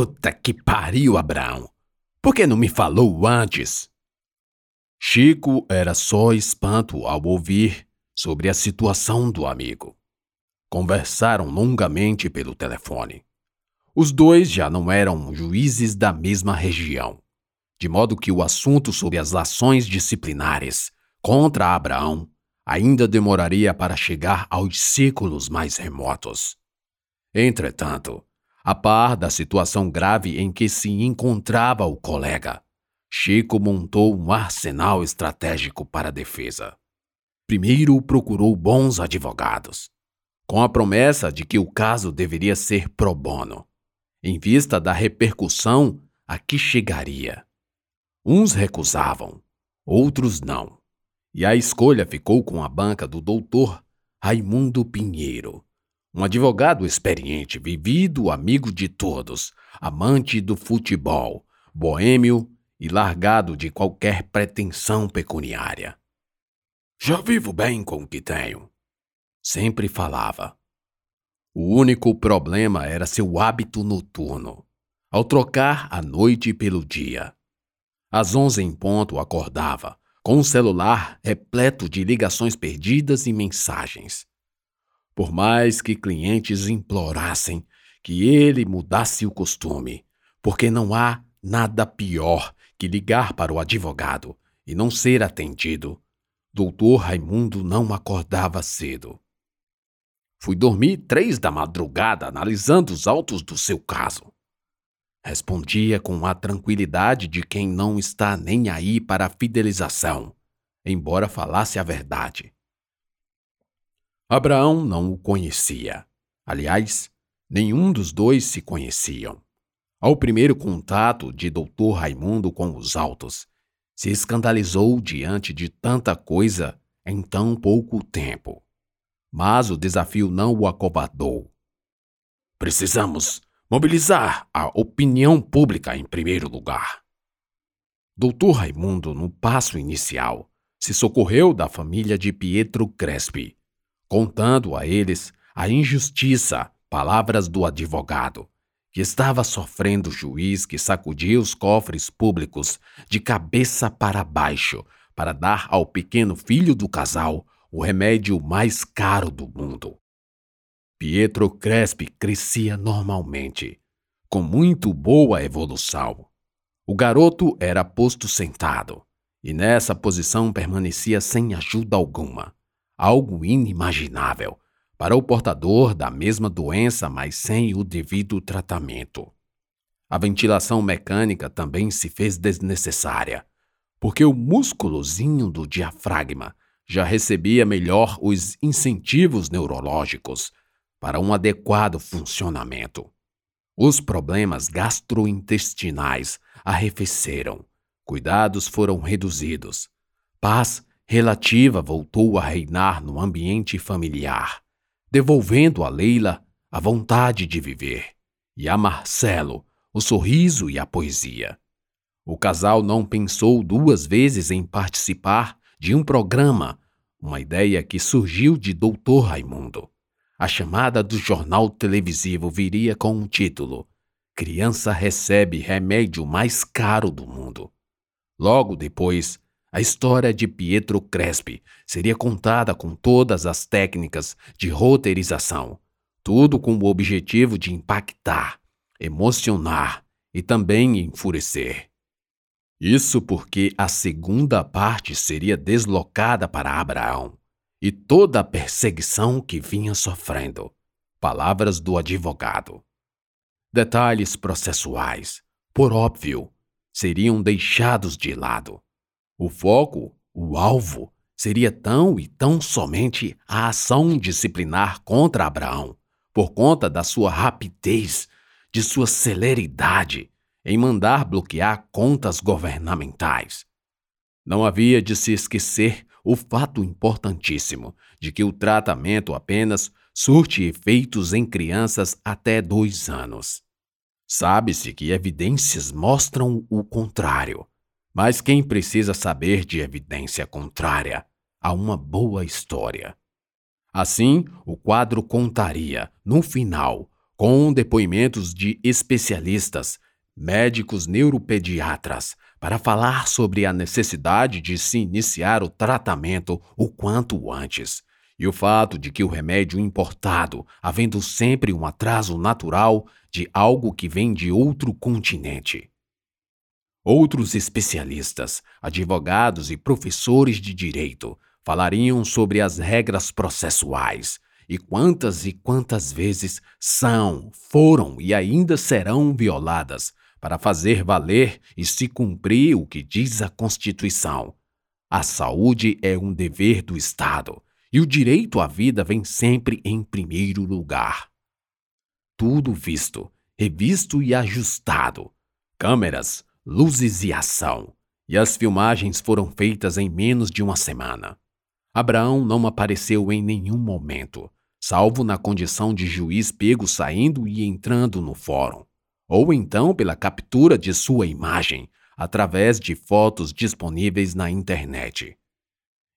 Puta que pariu, Abraão! Por que não me falou antes? Chico era só espanto ao ouvir sobre a situação do amigo. Conversaram longamente pelo telefone. Os dois já não eram juízes da mesma região, de modo que o assunto sobre as ações disciplinares contra Abraão ainda demoraria para chegar aos círculos mais remotos. Entretanto, a par da situação grave em que se encontrava o colega, Chico montou um arsenal estratégico para a defesa. Primeiro procurou bons advogados, com a promessa de que o caso deveria ser pro bono, em vista da repercussão a que chegaria. Uns recusavam, outros não, e a escolha ficou com a banca do doutor Raimundo Pinheiro, um advogado experiente, vivido, amigo de todos, amante do futebol, boêmio e largado de qualquer pretensão pecuniária. Já vivo bem com o que tenho, sempre falava. O único problema era seu hábito noturno, ao trocar a noite pelo dia. Às onze em ponto acordava, com o celular repleto de ligações perdidas e mensagens. Por mais que clientes implorassem que ele mudasse o costume, porque não há nada pior que ligar para o advogado e não ser atendido, doutor Raimundo não acordava cedo. Fui dormir três da madrugada analisando os autos do seu caso. Respondia com a tranquilidade de quem não está nem aí para a fidelização, embora falasse a verdade. Abraão não o conhecia. Aliás, nenhum dos dois se conheciam. Ao primeiro contato de Dr. Raimundo com os autos, se escandalizou diante de tanta coisa em tão pouco tempo. Mas o desafio não o acovardou. Precisamos mobilizar a opinião pública em primeiro lugar. Doutor Raimundo, no passo inicial, se socorreu da família de Pietro Crespi, contando a eles a injustiça, palavras do advogado, que estava sofrendo o juiz que sacudia os cofres públicos de cabeça para baixo para dar ao pequeno filho do casal o remédio mais caro do mundo. Pietro Crespi crescia normalmente, com muito boa evolução. O garoto era posto sentado, e nessa posição permanecia sem ajuda alguma algo inimaginável para o portador da mesma doença, mas sem o devido tratamento. A ventilação mecânica também se fez desnecessária, porque o músculozinho do diafragma já recebia melhor os incentivos neurológicos para um adequado funcionamento. Os problemas gastrointestinais arrefeceram, cuidados foram reduzidos, paz relativa voltou a reinar no ambiente familiar, devolvendo a Leila a vontade de viver e a Marcelo o sorriso e a poesia. O casal não pensou duas vezes em participar de um programa, uma ideia que surgiu de Doutor Raimundo. A chamada do jornal televisivo viria com o título Criança recebe remédio mais caro do mundo. Logo depois, a história de Pietro Crespi seria contada com todas as técnicas de roteirização, tudo com o objetivo de impactar, emocionar e também enfurecer. Isso porque a segunda parte seria deslocada para Abraão e toda a perseguição que vinha sofrendo. Palavras do advogado. Detalhes processuais, por óbvio, seriam deixados de lado o foco, o alvo, seria tão e tão somente a ação disciplinar contra Abraão, por conta da sua rapidez, de sua celeridade em mandar bloquear contas governamentais. Não havia de se esquecer o fato importantíssimo de que o tratamento apenas surte efeitos em crianças até dois anos. Sabe-se que evidências mostram o contrário. Mas quem precisa saber de evidência contrária a uma boa história? Assim, o quadro contaria, no final, com depoimentos de especialistas, médicos neuropediatras, para falar sobre a necessidade de se iniciar o tratamento o quanto antes. E o fato de que o remédio importado, havendo sempre um atraso natural de algo que vem de outro continente. Outros especialistas, advogados e professores de direito falariam sobre as regras processuais e quantas e quantas vezes são, foram e ainda serão violadas para fazer valer e se cumprir o que diz a Constituição. A saúde é um dever do Estado e o direito à vida vem sempre em primeiro lugar. Tudo visto, revisto e ajustado. Câmeras, luzes e ação. E as filmagens foram feitas em menos de uma semana. Abraão não apareceu em nenhum momento, salvo na condição de juiz pego saindo e entrando no fórum ou então pela captura de sua imagem através de fotos disponíveis na internet.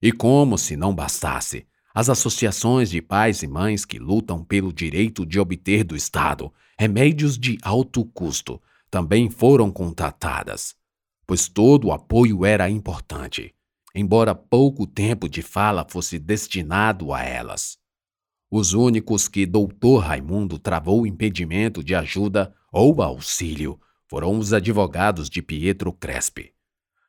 E como se não bastasse, as associações de pais e mães que lutam pelo direito de obter do Estado remédios de alto custo também foram contratadas, pois todo o apoio era importante, embora pouco tempo de fala fosse destinado a elas. Os únicos que Dr. Raimundo travou impedimento de ajuda ou auxílio foram os advogados de Pietro Crespi.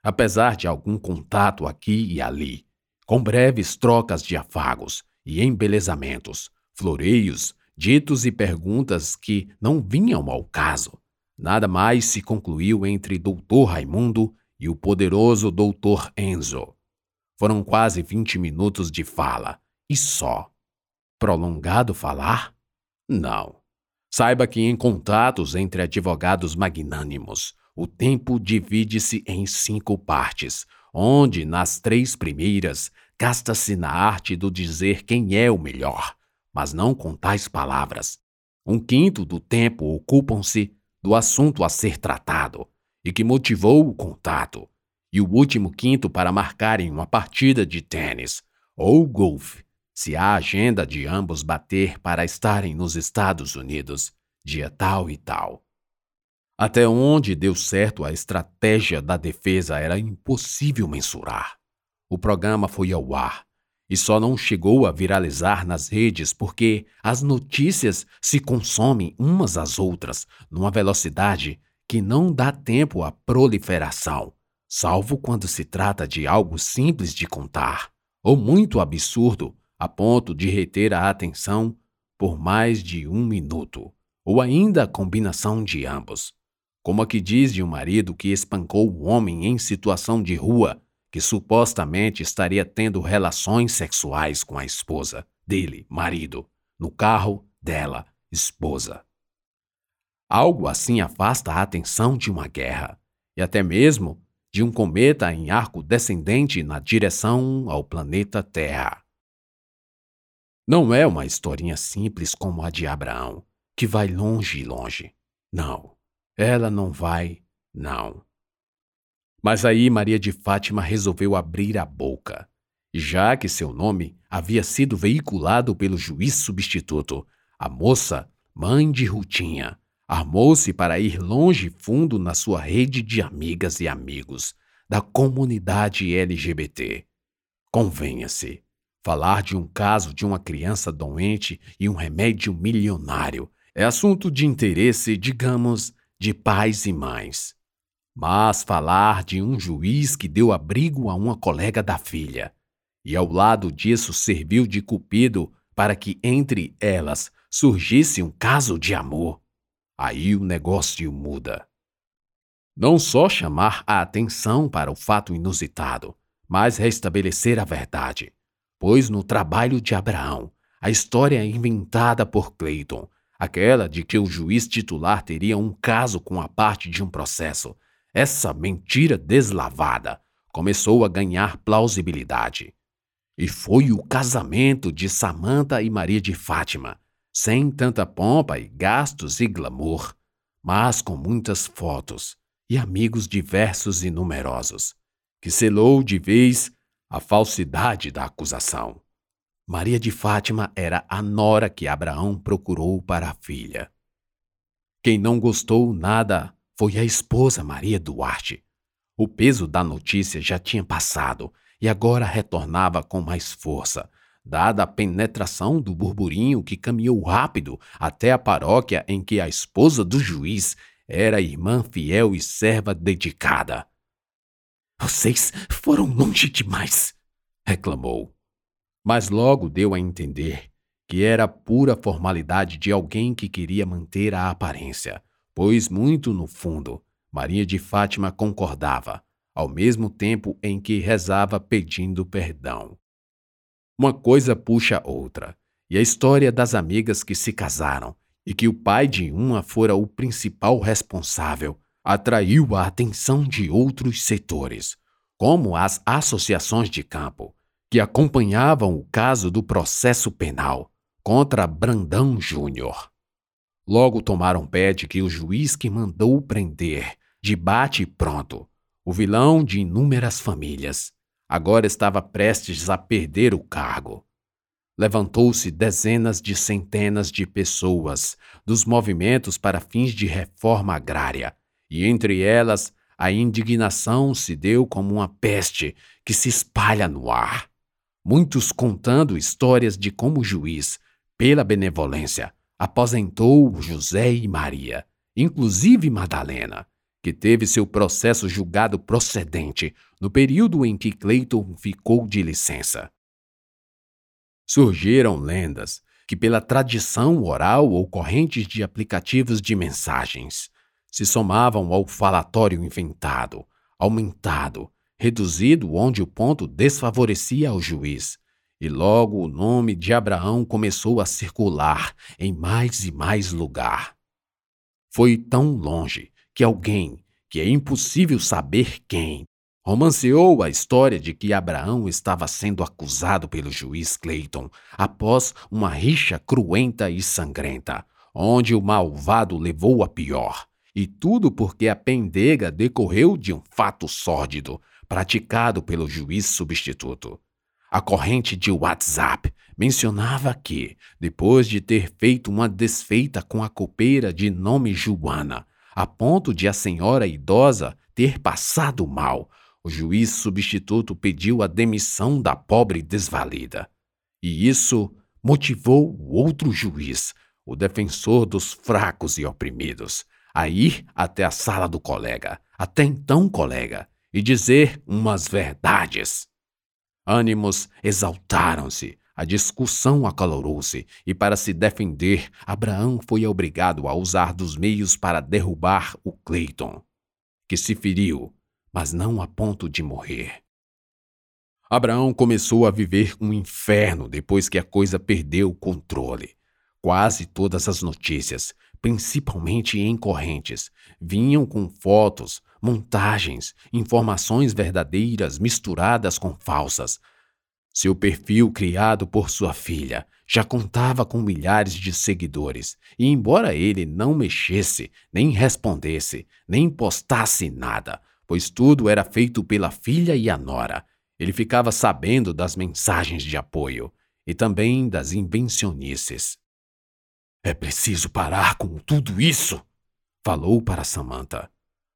Apesar de algum contato aqui e ali, com breves trocas de afagos e embelezamentos, floreios, ditos e perguntas que não vinham ao caso, nada mais se concluiu entre Doutor Raimundo e o poderoso Doutor Enzo. Foram quase vinte minutos de fala, e só. Prolongado falar? Não. Saiba que em contatos entre advogados magnânimos, o tempo divide-se em cinco partes, onde, nas três primeiras, gasta-se na arte do dizer quem é o melhor, mas não com tais palavras. Um quinto do tempo ocupam-se do assunto a ser tratado e que motivou o contato, e o último quinto para marcarem uma partida de tênis ou golfe se a agenda de ambos bater para estarem nos Estados Unidos, dia tal e tal. Até onde deu certo a estratégia da defesa era impossível mensurar. O programa foi ao ar e só não chegou a viralizar nas redes porque as notícias se consomem umas às outras numa velocidade que não dá tempo à proliferação, salvo quando se trata de algo simples de contar ou muito absurdo a ponto de reter a atenção por mais de um minuto, ou ainda a combinação de ambos. Como a que diz de um marido que espancou o homem em situação de rua, que supostamente estaria tendo relações sexuais com a esposa dele, marido, no carro dela, esposa. Algo assim afasta a atenção de uma guerra, e até mesmo de um cometa em arco descendente na direção ao planeta Terra. Não é uma historinha simples como a de Abraão, que vai longe e longe. Não, ela não vai, não. Mas aí Maria de Fátima resolveu abrir a boca. Já que seu nome havia sido veiculado pelo juiz substituto, a moça, mãe de Rutinha, armou-se para ir longe fundo na sua rede de amigas e amigos da comunidade LGBT. Convenha-se, Falar de um caso de uma criança doente e um remédio milionário é assunto de interesse, digamos, de pais e mães. Mas falar de um juiz que deu abrigo a uma colega da filha. E ao lado disso serviu de cupido para que entre elas surgisse um caso de amor, aí o negócio muda. Não só chamar a atenção para o fato inusitado, mas restabelecer a verdade. Pois no trabalho de Abraão, a história é inventada por Clayton, aquela de que o juiz titular teria um caso com a parte de um processo, essa mentira deslavada começou a ganhar plausibilidade. E foi o casamento de Samantha e Maria de Fátima, sem tanta pompa e gastos e glamour, mas com muitas fotos e amigos diversos e numerosos, que selou de vez a falsidade da acusação. Maria de Fátima era a nora que Abraão procurou para a filha. Quem não gostou nada foi a esposa Maria Duarte. O peso da notícia já tinha passado e agora retornava com mais força, dada a penetração do burburinho que caminhou rápido até a paróquia em que a esposa do juiz era irmã fiel e serva dedicada. Vocês foram longe demais, reclamou. Mas logo deu a entender que era pura formalidade de alguém que queria manter a aparência, pois muito no fundo Maria de Fátima concordava, ao mesmo tempo em que rezava pedindo perdão. Uma coisa puxa outra, e a história das amigas que se casaram e que o pai de uma fora o principal responsável atraiu a atenção de outros setores, como as associações de campo, que acompanhavam o caso do processo penal contra Brandão Júnior. Logo tomaram pé de que o juiz que mandou prender, de bate pronto, o vilão de inúmeras famílias, agora estava prestes a perder o cargo. Levantou-se dezenas de centenas de pessoas dos movimentos para fins de reforma agrária, e entre elas a indignação se deu como uma peste que se espalha no ar. Muitos contando histórias de como o juiz, pela benevolência, aposentou José e Maria, inclusive Madalena, que teve seu processo julgado procedente no período em que Clayton ficou de licença. Surgiram lendas que, pela tradição oral ou correntes de aplicativos de mensagens, se somavam ao falatório inventado, aumentado, reduzido onde o ponto desfavorecia ao juiz, e logo o nome de Abraão começou a circular em mais e mais lugar. Foi tão longe que alguém, que é impossível saber quem, romanceou a história de que Abraão estava sendo acusado pelo juiz Clayton após uma rixa cruenta e sangrenta, onde o malvado levou a pior. E tudo porque a pendega decorreu de um fato sórdido praticado pelo juiz substituto. A corrente de WhatsApp mencionava que, depois de ter feito uma desfeita com a copeira de nome Joana, a ponto de a senhora idosa ter passado mal. O juiz substituto pediu a demissão da pobre desvalida. E isso motivou o outro juiz, o defensor dos fracos e oprimidos, a ir até a sala do colega, até então colega, e dizer umas verdades. Ânimos exaltaram-se, a discussão acalorou-se e, para se defender, Abraão foi obrigado a usar dos meios para derrubar o Clayton, que se feriu, mas não a ponto de morrer. Abraão começou a viver um inferno depois que a coisa perdeu o controle. Quase todas as notícias, principalmente em correntes, vinham com fotos, montagens, informações verdadeiras misturadas com falsas, seu perfil, criado por sua filha, já contava com milhares de seguidores, e embora ele não mexesse, nem respondesse, nem postasse nada, pois tudo era feito pela filha e a nora, ele ficava sabendo das mensagens de apoio e também das invencionices. É preciso parar com tudo isso, falou para Samantha,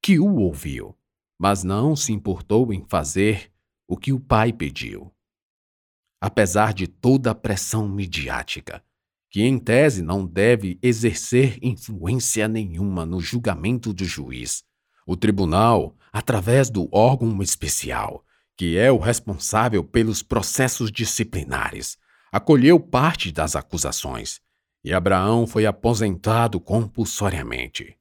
que o ouviu, mas não se importou em fazer o que o pai pediu apesar de toda a pressão midiática, que em tese não deve exercer influência nenhuma no julgamento do juiz. O tribunal, através do órgão especial, que é o responsável pelos processos disciplinares, acolheu parte das acusações e Abraão foi aposentado compulsoriamente.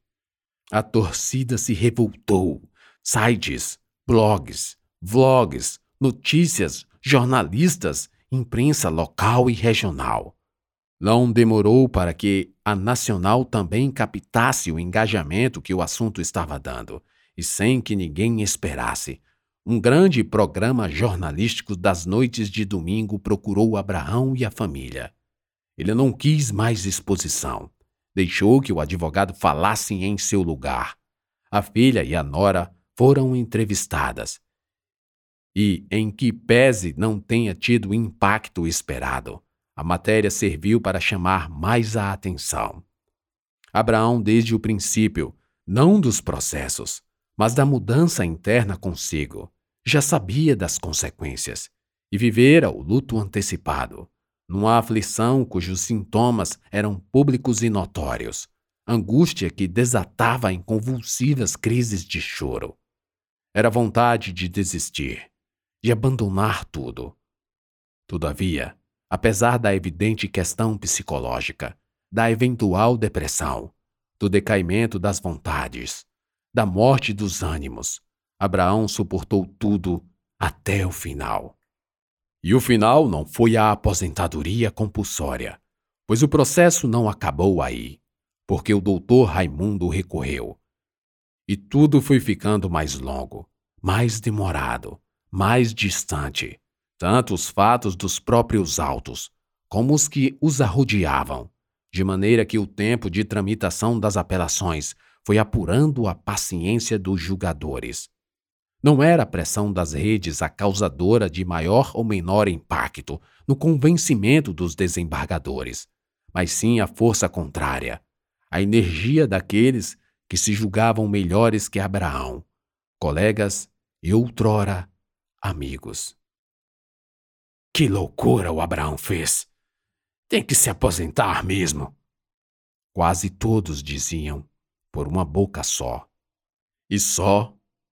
A torcida se revoltou. Sites, blogs, vlogs, notícias, jornalistas, imprensa local e regional. Não demorou para que a nacional também captasse o engajamento que o assunto estava dando, e sem que ninguém esperasse. Um grande programa jornalístico das noites de domingo procurou Abraão e a família. Ele não quis mais exposição. Deixou que o advogado falasse em seu lugar. A filha e a nora foram entrevistadas e em que pese não tenha tido o impacto esperado. A matéria serviu para chamar mais a atenção. Abraão, desde o princípio, não dos processos, mas da mudança interna consigo, já sabia das consequências e vivera o luto antecipado, numa aflição cujos sintomas eram públicos e notórios, angústia que desatava em convulsivas crises de choro. Era vontade de desistir, de abandonar tudo. Todavia, apesar da evidente questão psicológica, da eventual depressão, do decaimento das vontades, da morte dos ânimos, Abraão suportou tudo até o final. E o final não foi a aposentadoria compulsória, pois o processo não acabou aí, porque o doutor Raimundo recorreu. E tudo foi ficando mais longo, mais demorado, mais distante, tanto os fatos dos próprios autos, como os que os arrodeavam, de maneira que o tempo de tramitação das apelações foi apurando a paciência dos julgadores. Não era a pressão das redes a causadora de maior ou menor impacto no convencimento dos desembargadores, mas sim a força contrária, a energia daqueles que se julgavam melhores que Abraão, colegas e outrora amigos. Que loucura o Abraão fez! Tem que se aposentar mesmo. Quase todos diziam, por uma boca só. E só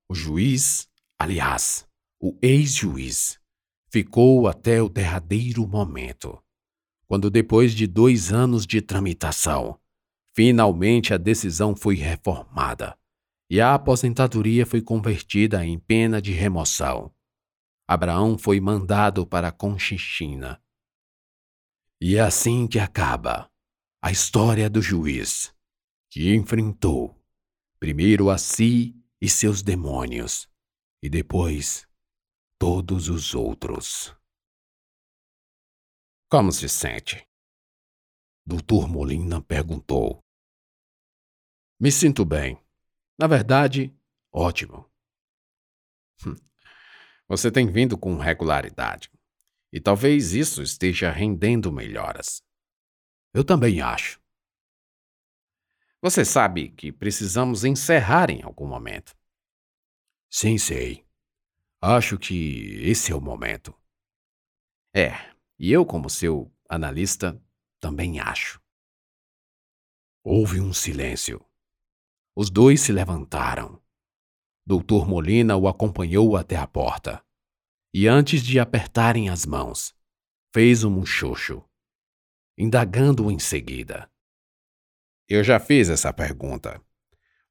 o juiz, aliás, o ex-juiz, ficou até o derradeiro momento, quando, depois de dois anos de tramitação, finalmente a decisão foi reformada e a aposentadoria foi convertida em pena de remoção. Abraão foi mandado para Conchichina. E é assim que acaba a história do juiz, que enfrentou primeiro a si e seus demônios, e depois todos os outros. Como se sente? Doutor Molina perguntou. Me sinto bem. Na verdade, ótimo. Hum. Você tem vindo com regularidade. E talvez isso esteja rendendo melhoras. Eu também acho. Você sabe que precisamos encerrar em algum momento. Sim, sei. Acho que esse é o momento. É, e eu, como seu analista, também acho. Houve um silêncio. Os dois se levantaram. Doutor Molina o acompanhou até a porta. E antes de apertarem as mãos, fez um muxoxo, indagando em seguida. Eu já fiz essa pergunta.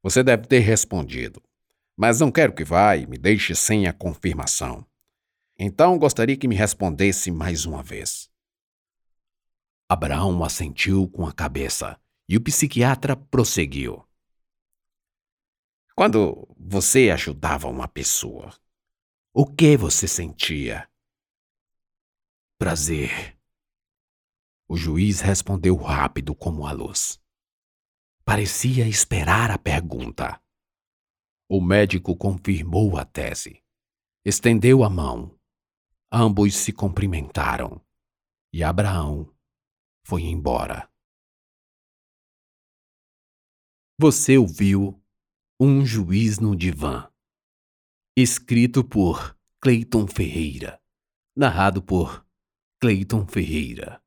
Você deve ter respondido, mas não quero que vá e me deixe sem a confirmação. Então gostaria que me respondesse mais uma vez. Abraão assentiu com a cabeça e o psiquiatra prosseguiu. Quando você ajudava uma pessoa, o que você sentia? Prazer. O juiz respondeu rápido como a luz. Parecia esperar a pergunta. O médico confirmou a tese. Estendeu a mão. Ambos se cumprimentaram. E Abraão foi embora. Você ouviu Um Juiz no Divã. Escrito por Cleiton Ferreira. Narrado por Cleiton Ferreira.